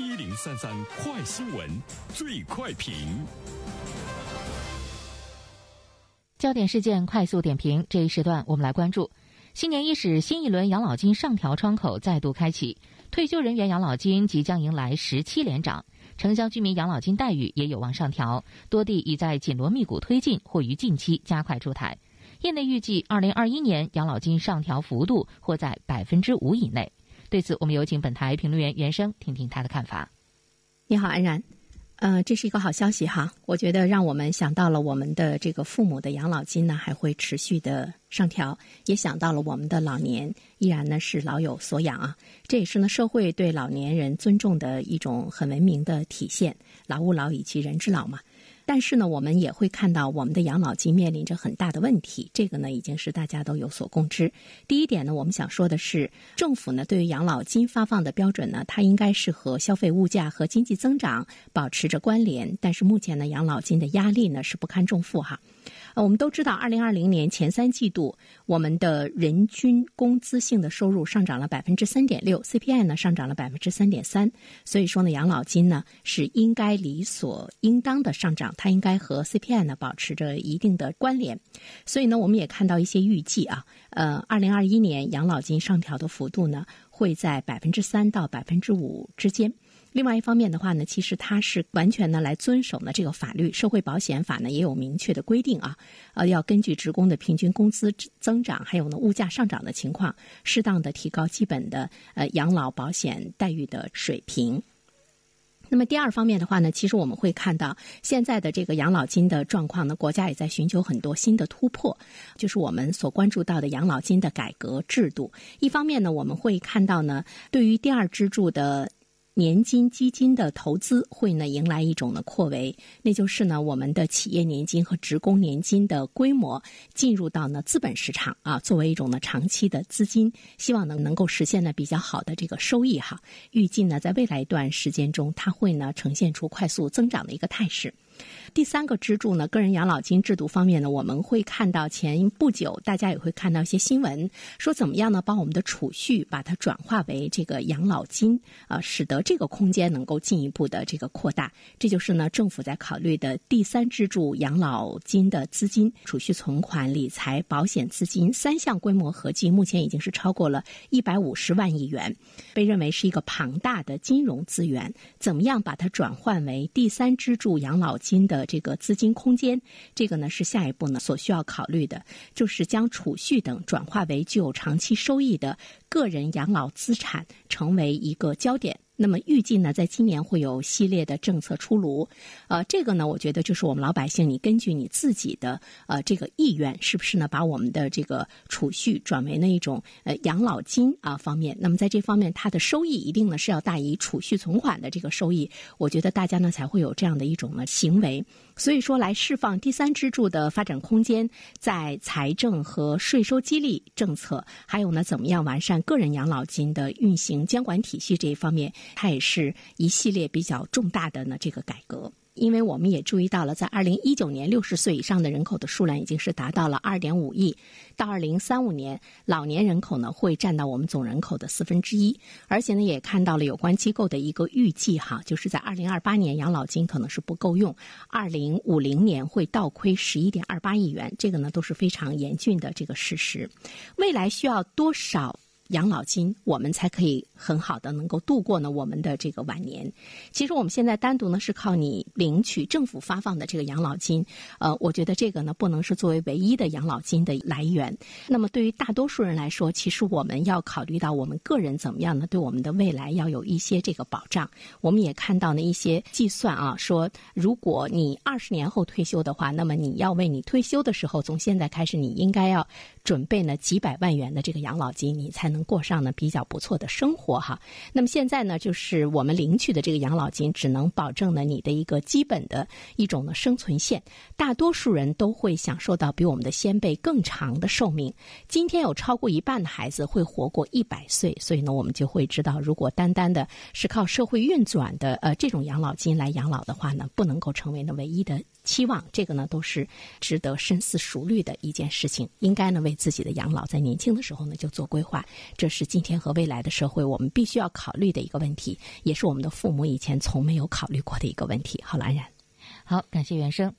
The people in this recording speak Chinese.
一零三三快新闻，最快评。焦点事件快速点评，这一时段我们来关注：新年伊始，新一轮养老金上调窗口再度开启，退休人员养老金即将迎来十七连涨，城乡居民养老金待遇也有望上调，多地已在紧锣密鼓推进，或于近期加快出台。业内预计，二零二一年养老金上调幅度或在百分之五以内。对此，我们有请本台评论员袁生听听他的看法。你好，安然。呃，这是一个好消息哈，我觉得让我们想到了我们的这个父母的养老金呢还会持续的上调，也想到了我们的老年依然呢是老有所养啊，这也是呢社会对老年人尊重的一种很文明的体现，老吾老以及人之老嘛。但是呢，我们也会看到我们的养老金面临着很大的问题，这个呢已经是大家都有所共知。第一点呢，我们想说的是，政府呢对于养老金发放的标准呢，它应该是和消费物价和经济增长保持着关联。但是目前呢，养老金的压力呢是不堪重负哈。呃，我们都知道，二零二零年前三季度，我们的人均工资性的收入上涨了百分之三点六，CPI 呢上涨了百分之三点三。所以说呢，养老金呢是应该理所应当的上涨，它应该和 CPI 呢保持着一定的关联。所以呢，我们也看到一些预计啊，呃，二零二一年养老金上调的幅度呢会在百分之三到百分之五之间。另外一方面的话呢，其实它是完全呢来遵守呢这个法律，社会保险法呢也有明确的规定啊，呃，要根据职工的平均工资增长，还有呢物价上涨的情况，适当的提高基本的呃养老保险待遇的水平。那么第二方面的话呢，其实我们会看到现在的这个养老金的状况呢，国家也在寻求很多新的突破，就是我们所关注到的养老金的改革制度。一方面呢，我们会看到呢，对于第二支柱的。年金基金的投资会呢迎来一种呢扩围，那就是呢我们的企业年金和职工年金的规模进入到呢资本市场啊，作为一种呢长期的资金，希望呢能够实现呢比较好的这个收益哈。预计呢在未来一段时间中，它会呢呈现出快速增长的一个态势。第三个支柱呢，个人养老金制度方面呢，我们会看到前不久大家也会看到一些新闻，说怎么样呢？把我们的储蓄把它转化为这个养老金啊，使得这个空间能够进一步的这个扩大。这就是呢政府在考虑的第三支柱养老金的资金、储蓄存款、理财保险资金三项规模合计，目前已经是超过了一百五十万亿元，被认为是一个庞大的金融资源。怎么样把它转换为第三支柱养老金？金的这个资金空间，这个呢是下一步呢所需要考虑的，就是将储蓄等转化为具有长期收益的个人养老资产，成为一个焦点。那么预计呢，在今年会有系列的政策出炉，呃，这个呢，我觉得就是我们老百姓，你根据你自己的呃这个意愿，是不是呢，把我们的这个储蓄转为那一种呃养老金啊方面？那么在这方面，它的收益一定呢是要大于储蓄存款的这个收益，我觉得大家呢才会有这样的一种呢行为。所以说，来释放第三支柱的发展空间，在财政和税收激励政策，还有呢，怎么样完善个人养老金的运行监管体系这一方面，它也是一系列比较重大的呢这个改革。因为我们也注意到了，在二零一九年，六十岁以上的人口的数量已经是达到了二点五亿。到二零三五年，老年人口呢会占到我们总人口的四分之一。而且呢，也看到了有关机构的一个预计哈，就是在二零二八年养老金可能是不够用，二零五零年会倒亏十一点二八亿元。这个呢都是非常严峻的这个事实。未来需要多少？养老金，我们才可以很好的能够度过呢我们的这个晚年。其实我们现在单独呢是靠你领取政府发放的这个养老金，呃，我觉得这个呢不能是作为唯一的养老金的来源。那么对于大多数人来说，其实我们要考虑到我们个人怎么样呢？对我们的未来要有一些这个保障。我们也看到呢一些计算啊，说如果你二十年后退休的话，那么你要为你退休的时候从现在开始，你应该要准备呢几百万元的这个养老金，你才能过上呢比较不错的生活哈，那么现在呢，就是我们领取的这个养老金，只能保证呢你的一个基本的一种呢生存线。大多数人都会享受到比我们的先辈更长的寿命。今天有超过一半的孩子会活过一百岁，所以呢，我们就会知道，如果单单的是靠社会运转的呃这种养老金来养老的话呢，不能够成为呢唯一的。期望，这个呢都是值得深思熟虑的一件事情。应该呢为自己的养老在年轻的时候呢就做规划，这是今天和未来的社会我们必须要考虑的一个问题，也是我们的父母以前从没有考虑过的一个问题。好了，安然，好，感谢原生。